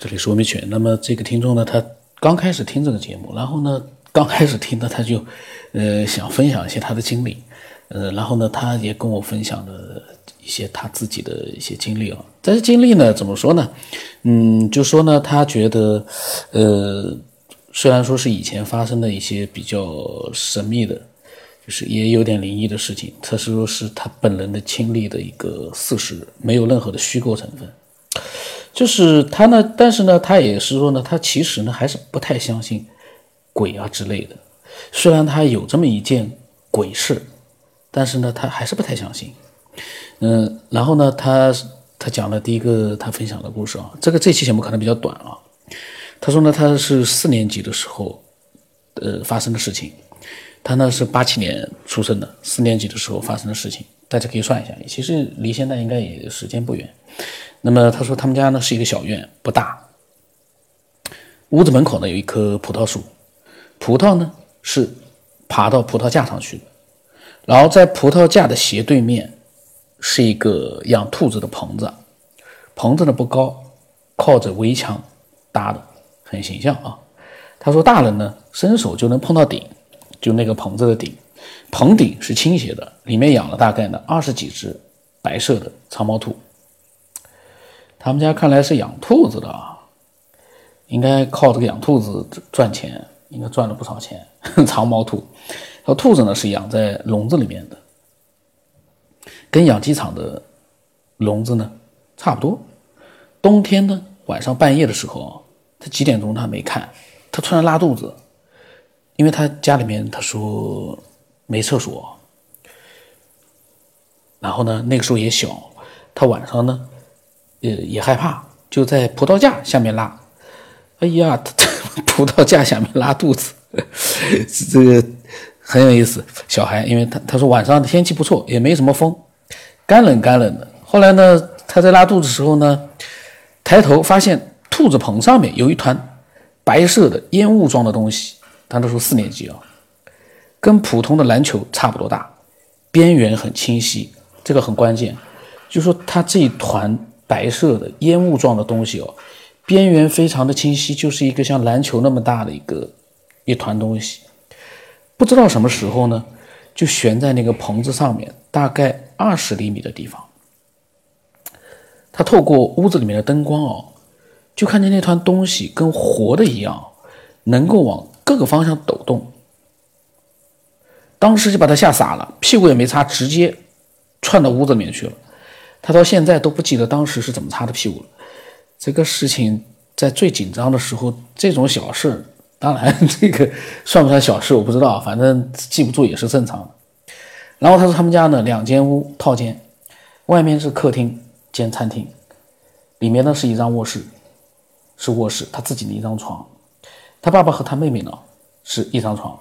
这里说明犬。那么这个听众呢，他刚开始听这个节目，然后呢，刚开始听呢，他就，呃，想分享一些他的经历，呃，然后呢，他也跟我分享了一些他自己的一些经历啊。这些经历呢，怎么说呢？嗯，就说呢，他觉得，呃，虽然说是以前发生的一些比较神秘的，就是也有点灵异的事情，他是说是他本人的亲历的一个事实，没有任何的虚构成分。就是他呢，但是呢，他也是说呢，他其实呢还是不太相信鬼啊之类的。虽然他有这么一件鬼事，但是呢，他还是不太相信。嗯，然后呢，他他讲了第一个他分享的故事啊，这个这期节目可能比较短啊。他说呢，他是四年级的时候，呃，发生的事情。他呢是八七年出生的，四年级的时候发生的事情，大家可以算一下，其实离现在应该也时间不远。那么他说他们家呢是一个小院，不大。屋子门口呢有一棵葡萄树，葡萄呢是爬到葡萄架上去的。然后在葡萄架的斜对面是一个养兔子的棚子，棚子呢不高，靠着围墙搭的，很形象啊。他说大人呢伸手就能碰到顶，就那个棚子的顶，棚顶是倾斜的，里面养了大概呢二十几只白色的长毛兔。他们家看来是养兔子的啊，应该靠这个养兔子赚钱，应该赚了不少钱。长毛兔，然后兔子呢是养在笼子里面的，跟养鸡场的笼子呢差不多。冬天呢晚上半夜的时候，他几点钟他没看，他突然拉肚子，因为他家里面他说没厕所，然后呢那个时候也小，他晚上呢。呃，也害怕，就在葡萄架下面拉。哎呀，葡萄架下面拉肚子，这个很有意思。小孩，因为他他说晚上天气不错，也没什么风，干冷干冷的。后来呢，他在拉肚子的时候呢，抬头发现兔子棚上面有一团白色的烟雾状的东西。他那时候四年级啊，跟普通的篮球差不多大，边缘很清晰。这个很关键，就说他这一团。白色的烟雾状的东西哦，边缘非常的清晰，就是一个像篮球那么大的一个一团东西，不知道什么时候呢，就悬在那个棚子上面，大概二十厘米的地方。他透过屋子里面的灯光哦，就看见那团东西跟活的一样，能够往各个方向抖动。当时就把他吓傻了，屁股也没擦，直接窜到屋子里面去了。他到现在都不记得当时是怎么擦的屁股了。这个事情在最紧张的时候，这种小事，当然 这个算不算小事我不知道，反正记不住也是正常的。然后他说他们家呢两间屋套间，外面是客厅兼餐厅，里面呢是一张卧室，是卧室，他自己的一张床。他爸爸和他妹妹呢是一张床，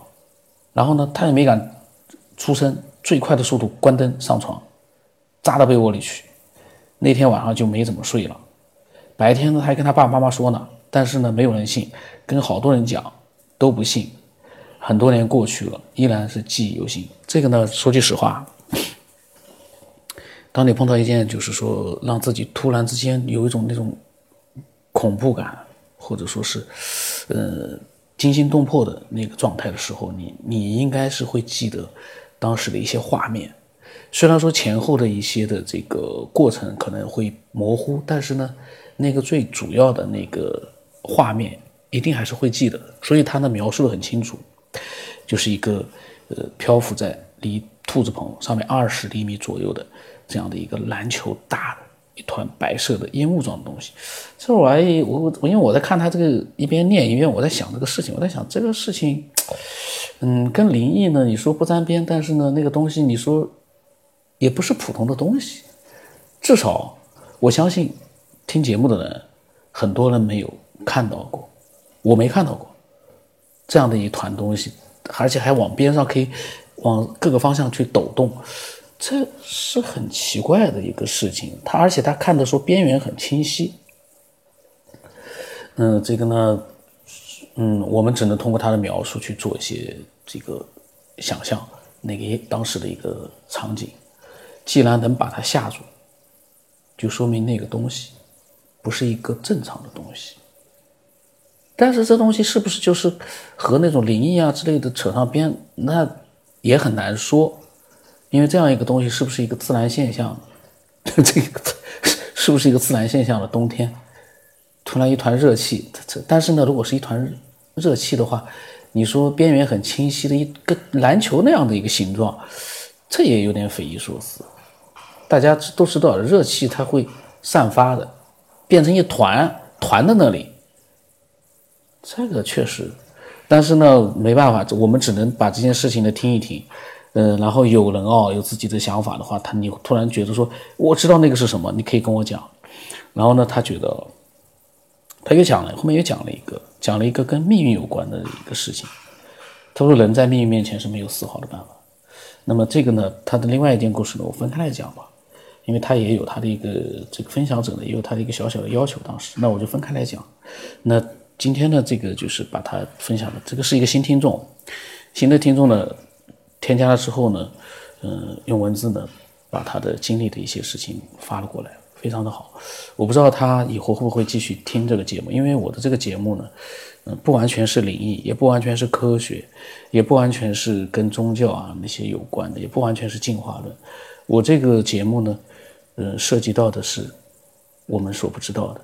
然后呢他也没敢出声，最快的速度关灯上床，扎到被窝里去。那天晚上就没怎么睡了，白天呢还跟他爸爸妈妈说呢，但是呢没有人信，跟好多人讲都不信。很多年过去了，依然是记忆犹新。这个呢说句实话，当你碰到一件就是说让自己突然之间有一种那种恐怖感，或者说是呃惊心动魄的那个状态的时候，你你应该是会记得当时的一些画面。虽然说前后的一些的这个过程可能会模糊，但是呢，那个最主要的那个画面一定还是会记得。所以他呢描述的很清楚，就是一个呃漂浮在离兔子棚上面二十厘米左右的这样的一个篮球大的一团白色的烟雾状的东西。这玩意我我因为我在看他这个一边念一边我在想这个事情，我在想这个事情，嗯，跟灵异呢你说不沾边，但是呢那个东西你说。也不是普通的东西，至少我相信听节目的人很多人没有看到过，我没看到过这样的一团东西，而且还往边上可以往各个方向去抖动，这是很奇怪的一个事情。他而且他看的说边缘很清晰，嗯，这个呢，嗯，我们只能通过他的描述去做一些这个想象，那个当时的一个场景。既然能把他吓住，就说明那个东西不是一个正常的东西。但是这东西是不是就是和那种灵异啊之类的扯上边？那也很难说，因为这样一个东西是不是一个自然现象？这个是不是一个自然现象的冬天，突然一团热气，但是呢，如果是一团热气的话，你说边缘很清晰的一个篮球那样的一个形状，这也有点匪夷所思。大家都知道，热气它会散发的，变成一团团在那里。这个确实，但是呢，没办法，我们只能把这件事情呢听一听。嗯，然后有人哦有自己的想法的话，他你突然觉得说，我知道那个是什么，你可以跟我讲。然后呢，他觉得，他又讲了，后面又讲了一个，讲了一个跟命运有关的一个事情。他说，人在命运面前是没有丝毫的办法。那么这个呢，他的另外一件故事呢，我分开来讲吧。因为他也有他的一个这个分享者呢，也有他的一个小小的要求。当时，那我就分开来讲。那今天呢，这个就是把他分享的，这个是一个新听众，新的听众呢，添加了之后呢，嗯，用文字呢，把他的经历的一些事情发了过来，非常的好。我不知道他以后会不会继续听这个节目，因为我的这个节目呢，嗯，不完全是灵异，也不完全是科学，也不完全是跟宗教啊那些有关的，也不完全是进化论。我这个节目呢。呃，涉及到的是我们所不知道的，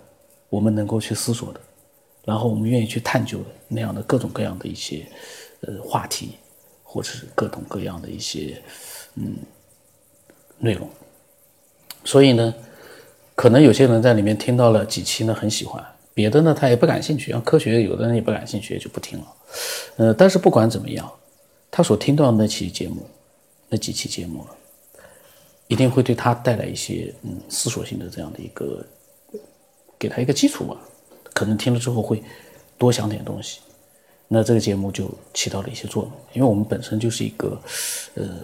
我们能够去思索的，然后我们愿意去探究的那样的各种各样的一些呃话题，或者是各种各样的一些嗯内容。所以呢，可能有些人在里面听到了几期呢，很喜欢；别的呢，他也不感兴趣。像科学，有的人也不感兴趣，也就不听了。呃，但是不管怎么样，他所听到的那期节目，那几期节目。一定会对他带来一些嗯思索性的这样的一个，给他一个基础吧，可能听了之后会多想点东西，那这个节目就起到了一些作用。因为我们本身就是一个呃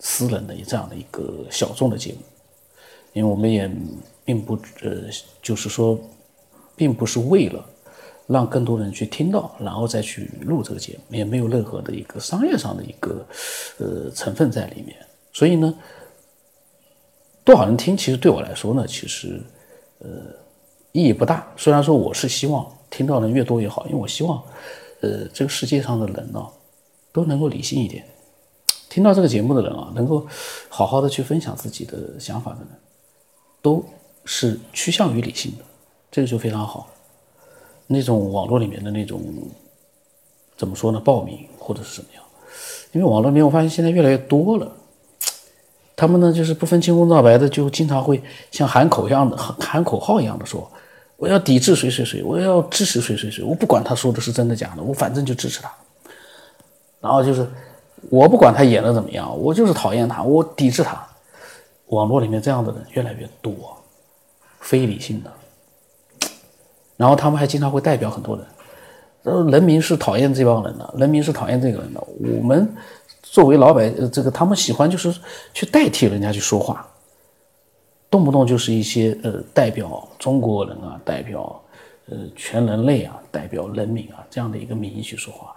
私人的这样的一个小众的节目，因为我们也并不呃就是说，并不是为了让更多人去听到，然后再去录这个节目，也没有任何的一个商业上的一个呃成分在里面，所以呢。多少人听？其实对我来说呢，其实，呃，意义不大。虽然说我是希望听到的越多越好，因为我希望，呃，这个世界上的人呢，都能够理性一点。听到这个节目的人啊，能够好好的去分享自己的想法的人，都是趋向于理性的，这个就非常好。那种网络里面的那种，怎么说呢？暴民或者是什么样？因为网络里面我发现现在越来越多了。他们呢，就是不分青红皂白的，就经常会像喊口一样的喊口号一样的说：“我要抵制谁谁谁，我要支持谁谁谁，我不管他说的是真的假的，我反正就支持他。”然后就是我不管他演的怎么样，我就是讨厌他，我抵制他。网络里面这样的人越来越多，非理性的。然后他们还经常会代表很多人，人民是讨厌这帮人的，人民是讨厌这个人的，我们。作为老百，呃，这个他们喜欢就是去代替人家去说话，动不动就是一些呃代表中国人啊，代表呃全人类啊，代表人民啊这样的一个名义去说话，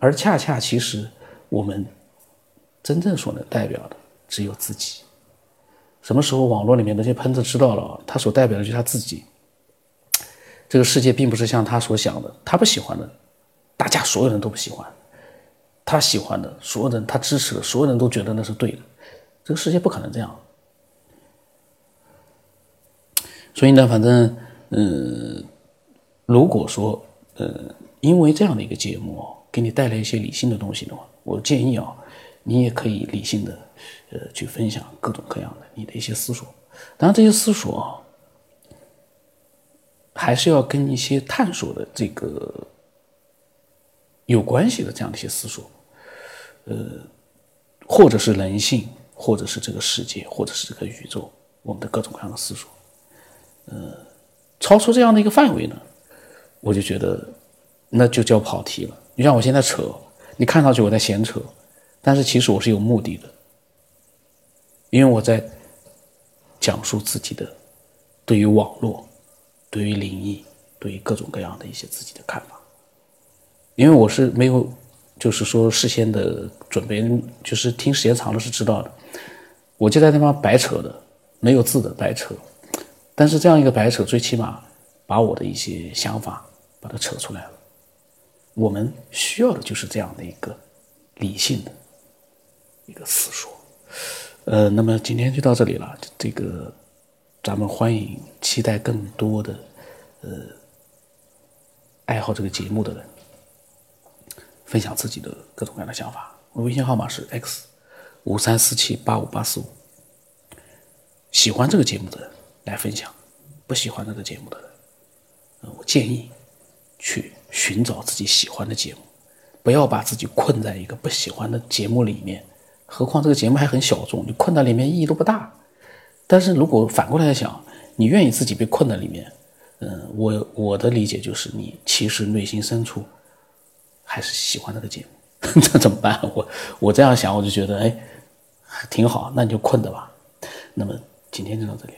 而恰恰其实我们真正所能代表的只有自己。什么时候网络里面那些喷子知道了，他所代表的就是他自己。这个世界并不是像他所想的，他不喜欢的，大家所有人都不喜欢。他喜欢的所有人，他支持的所有人都觉得那是对的，这个世界不可能这样。所以呢，反正，嗯，如果说，呃，因为这样的一个节目给你带来一些理性的东西的话，我建议啊，你也可以理性的，呃，去分享各种各样的你的一些思索。当然，这些思索，还是要跟一些探索的这个有关系的这样的一些思索。呃，或者是人性，或者是这个世界，或者是这个宇宙，我们的各种各样的思索，呃，超出这样的一个范围呢，我就觉得那就叫跑题了。你像我现在扯，你看上去我在闲扯，但是其实我是有目的的，因为我在讲述自己的对于网络、对于灵异、对于各种各样的一些自己的看法，因为我是没有。就是说，事先的准备，就是听时间长了是知道的。我就在那方白扯的，没有字的白扯。但是这样一个白扯，最起码把我的一些想法把它扯出来了。我们需要的就是这样的一个理性的一个思说。呃，那么今天就到这里了。这个咱们欢迎期待更多的呃爱好这个节目的人分享自己的各种各样的想法。我的微信号码是 x 五三四七八五八四五。喜欢这个节目的人来分享，不喜欢这个节目的人，我建议去寻找自己喜欢的节目，不要把自己困在一个不喜欢的节目里面。何况这个节目还很小众，你困在里面意义都不大。但是如果反过来想，你愿意自己被困在里面，嗯，我我的理解就是你其实内心深处还是喜欢这个节目，这怎么办？我我这样想，我就觉得哎，挺好，那你就困着吧。那么。今天就到这里。